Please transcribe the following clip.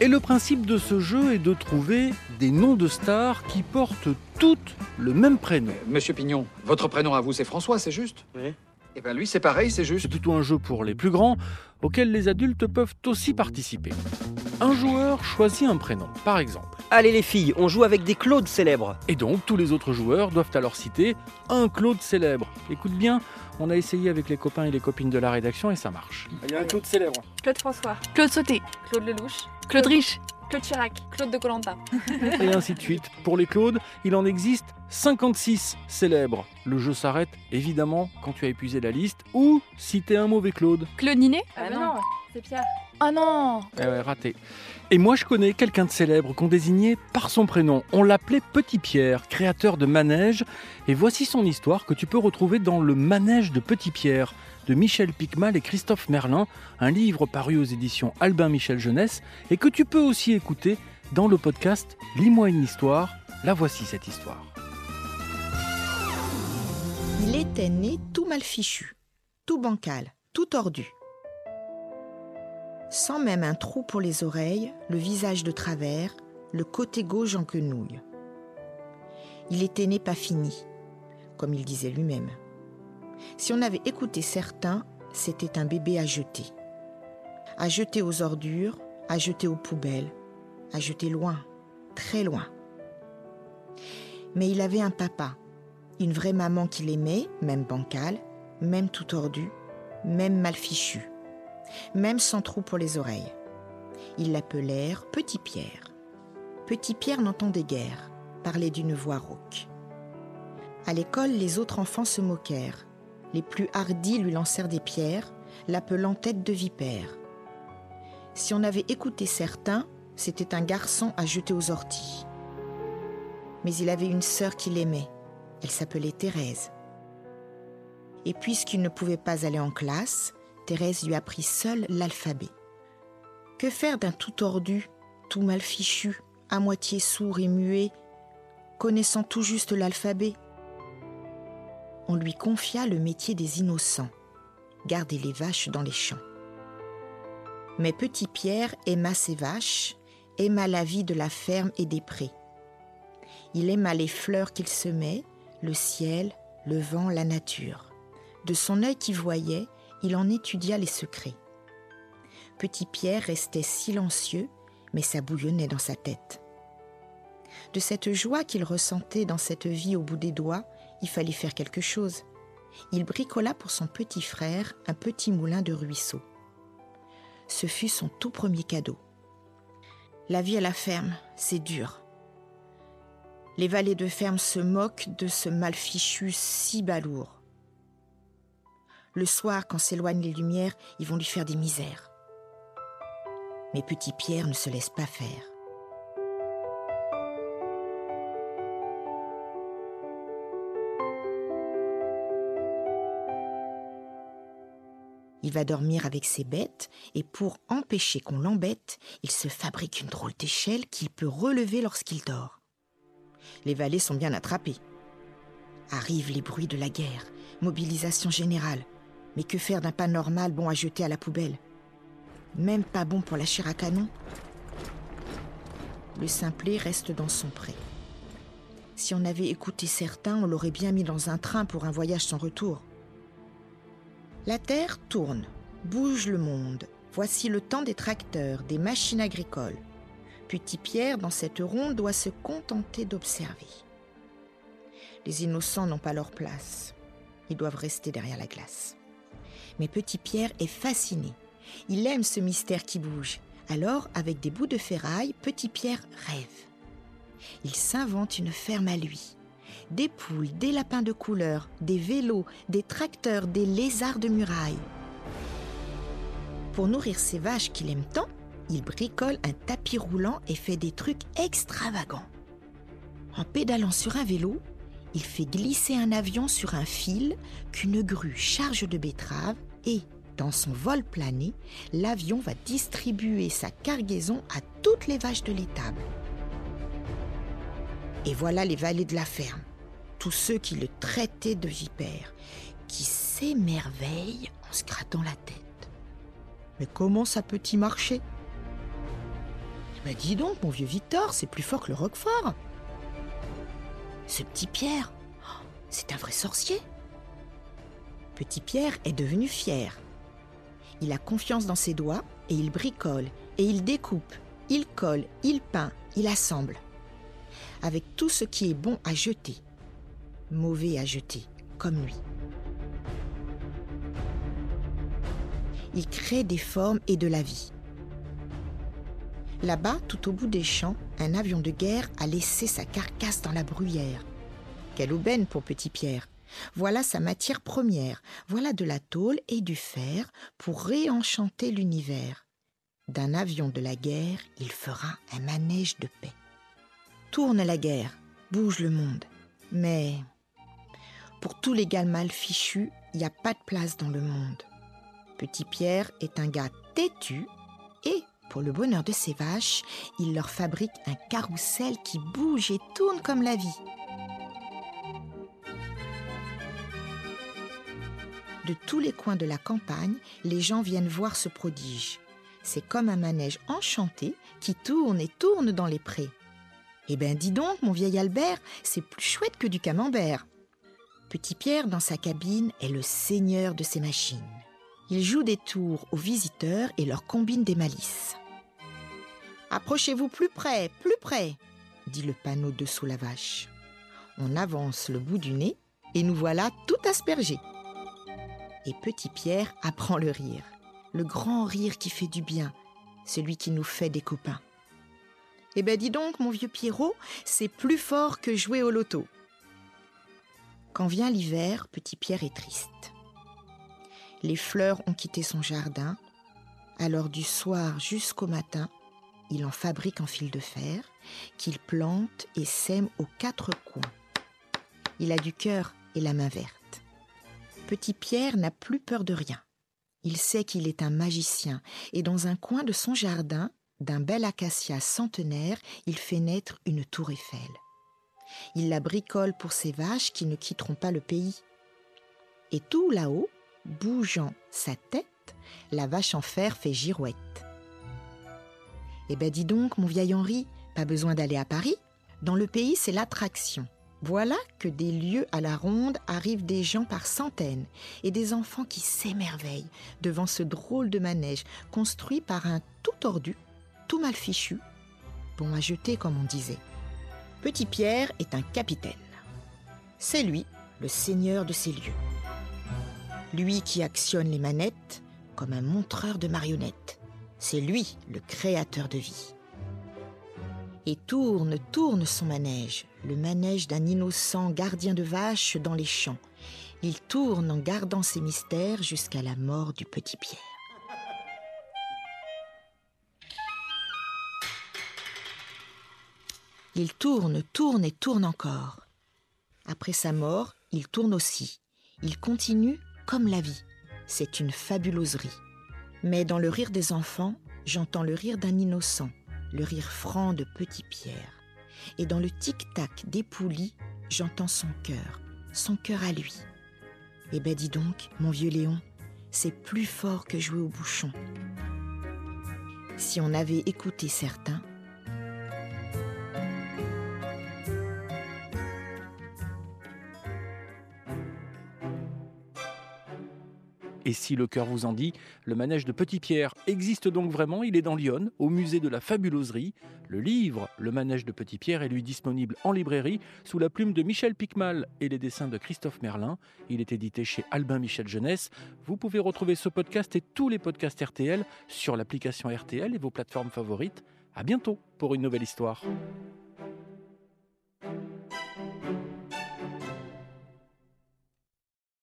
Et le principe de ce jeu est de trouver des noms de stars qui portent toutes le même prénom. Monsieur Pignon, votre prénom à vous c'est François, c'est juste? Oui. Eh bien lui c'est pareil, c'est C'est juste. plutôt un jeu pour les plus grands auquel les adultes peuvent aussi participer. Un joueur choisit un prénom, par exemple. Allez les filles, on joue avec des Claudes célèbres. Et donc tous les autres joueurs doivent alors citer un Claude célèbre. Écoute bien, on a essayé avec les copains et les copines de la rédaction et ça marche. Il y a un Claude célèbre. Claude François, Claude Sauté, Claude Lelouch, Claude Rich, Claude Chirac, Claude de Colanta. Et ainsi de suite. Pour les Claudes, il en existe 56 célèbres. Le jeu s'arrête évidemment quand tu as épuisé la liste ou si t'es un mauvais Claude. Claude Ninet? Ah non, c'est Pierre. Ah non Eh ouais, raté. Et moi, je connais quelqu'un de célèbre qu'on désignait par son prénom. On l'appelait Petit Pierre, créateur de manège. Et voici son histoire que tu peux retrouver dans Le Manège de Petit Pierre de Michel Picmal et Christophe Merlin, un livre paru aux éditions Albin Michel Jeunesse et que tu peux aussi écouter dans le podcast Lis-moi une histoire. La voici cette histoire. Il était né tout mal fichu, tout bancal, tout tordu. Sans même un trou pour les oreilles, le visage de travers, le côté gauche en quenouille. Il était né pas fini, comme il disait lui-même. Si on avait écouté certains, c'était un bébé à jeter. À jeter aux ordures, à jeter aux poubelles, à jeter loin, très loin. Mais il avait un papa, une vraie maman qui l'aimait, même bancale, même tout tordu, même mal fichu, même sans trou pour les oreilles. Ils l'appelèrent Petit Pierre. Petit Pierre n'entendait guère, parlait d'une voix rauque. À l'école, les autres enfants se moquèrent. Les plus hardis lui lancèrent des pierres, l'appelant tête de vipère. Si on avait écouté certains, c'était un garçon à jeter aux orties. Mais il avait une sœur qui l'aimait. Elle s'appelait Thérèse. Et puisqu'il ne pouvait pas aller en classe, Thérèse lui apprit seule l'alphabet. Que faire d'un tout tordu, tout mal fichu, à moitié sourd et muet, connaissant tout juste l'alphabet? On lui confia le métier des innocents, garder les vaches dans les champs. Mais petit Pierre aima ses vaches, aima la vie de la ferme et des prés. Il aima les fleurs qu'il semait, le ciel, le vent, la nature. De son œil qui voyait, il en étudia les secrets. Petit Pierre restait silencieux, mais ça bouillonnait dans sa tête. De cette joie qu'il ressentait dans cette vie au bout des doigts, il fallait faire quelque chose. Il bricola pour son petit frère un petit moulin de ruisseau. Ce fut son tout premier cadeau. La vie à la ferme, c'est dur. Les valets de ferme se moquent de ce mal fichu si balourd. Le soir, quand s'éloignent les lumières, ils vont lui faire des misères. Mais petit Pierre ne se laisse pas faire. Il va dormir avec ses bêtes et pour empêcher qu'on l'embête, il se fabrique une drôle d'échelle qu'il peut relever lorsqu'il dort. Les valets sont bien attrapés. Arrivent les bruits de la guerre, mobilisation générale. Mais que faire d'un pas normal bon à jeter à la poubelle? Même pas bon pour la à canon? Le simplet reste dans son pré. Si on avait écouté certains, on l'aurait bien mis dans un train pour un voyage sans retour. La terre tourne, bouge le monde. Voici le temps des tracteurs, des machines agricoles. Petit Pierre, dans cette ronde, doit se contenter d'observer. Les innocents n'ont pas leur place. Ils doivent rester derrière la glace. Mais Petit Pierre est fasciné. Il aime ce mystère qui bouge. Alors, avec des bouts de ferraille, Petit Pierre rêve. Il s'invente une ferme à lui. Des poules, des lapins de couleur, des vélos, des tracteurs, des lézards de muraille. Pour nourrir ses vaches qu'il aime tant, il bricole un tapis roulant et fait des trucs extravagants. En pédalant sur un vélo, il fait glisser un avion sur un fil qu'une grue charge de betteraves et, dans son vol plané, l'avion va distribuer sa cargaison à toutes les vaches de l'étable. Et voilà les valets de la ferme, tous ceux qui le traitaient de vipère, qui s'émerveillent en se grattant la tête. Mais comment ça peut-il marcher? Bah dis donc, mon vieux Victor, c'est plus fort que le Roquefort. Ce petit Pierre, c'est un vrai sorcier. Petit Pierre est devenu fier. Il a confiance dans ses doigts et il bricole, et il découpe, il colle, il peint, il assemble. Avec tout ce qui est bon à jeter, mauvais à jeter, comme lui. Il crée des formes et de la vie. Là-bas, tout au bout des champs, un avion de guerre a laissé sa carcasse dans la bruyère. Quelle aubaine pour Petit Pierre Voilà sa matière première, voilà de la tôle et du fer pour réenchanter l'univers. D'un avion de la guerre, il fera un manège de paix. Tourne la guerre, bouge le monde. Mais pour tous les gars mal fichus, il n'y a pas de place dans le monde. Petit Pierre est un gars têtu et pour le bonheur de ses vaches, il leur fabrique un carrousel qui bouge et tourne comme la vie. De tous les coins de la campagne, les gens viennent voir ce prodige. C'est comme un manège enchanté qui tourne et tourne dans les prés. Eh ben dis donc, mon vieil Albert, c'est plus chouette que du camembert. Petit Pierre, dans sa cabine, est le seigneur de ses machines. Il joue des tours aux visiteurs et leur combine des malices. Approchez-vous plus près, plus près, dit le panneau dessous la vache. On avance le bout du nez et nous voilà tout aspergés. Et Petit Pierre apprend le rire, le grand rire qui fait du bien, celui qui nous fait des copains. Eh ben dis donc, mon vieux Pierrot, c'est plus fort que jouer au loto. Quand vient l'hiver, Petit Pierre est triste. Les fleurs ont quitté son jardin, alors du soir jusqu'au matin, il en fabrique en fil de fer, qu'il plante et sème aux quatre coins. Il a du cœur et la main verte. Petit Pierre n'a plus peur de rien. Il sait qu'il est un magicien, et dans un coin de son jardin, d'un bel acacia centenaire, il fait naître une tour Eiffel. Il la bricole pour ses vaches qui ne quitteront pas le pays. Et tout là-haut, bougeant sa tête, la vache en fer fait girouette. Eh ben dis donc, mon vieil Henri, pas besoin d'aller à Paris. Dans le pays, c'est l'attraction. Voilà que des lieux à la ronde arrivent des gens par centaines et des enfants qui s'émerveillent devant ce drôle de manège construit par un tout tordu, tout mal fichu, bon à jeter comme on disait. Petit Pierre est un capitaine. C'est lui, le seigneur de ces lieux. Lui qui actionne les manettes comme un montreur de marionnettes. C'est lui, le créateur de vie. Et tourne, tourne son manège, le manège d'un innocent gardien de vaches dans les champs. Il tourne en gardant ses mystères jusqu'à la mort du petit Pierre. Il tourne, tourne et tourne encore. Après sa mort, il tourne aussi. Il continue comme la vie. C'est une fabuloserie. Mais dans le rire des enfants, j'entends le rire d'un innocent, le rire franc de Petit Pierre. Et dans le tic-tac des poulies, j'entends son cœur, son cœur à lui. Eh ben dis donc, mon vieux Léon, c'est plus fort que jouer au bouchon. Si on avait écouté certains, Et si le cœur vous en dit, le manège de Petit Pierre existe donc vraiment, il est dans Lyon, au musée de la fabuloserie. Le livre Le manège de Petit Pierre est lui disponible en librairie sous la plume de Michel Picmal et les dessins de Christophe Merlin. Il est édité chez Albin Michel Jeunesse. Vous pouvez retrouver ce podcast et tous les podcasts RTL sur l'application RTL et vos plateformes favorites. À bientôt pour une nouvelle histoire.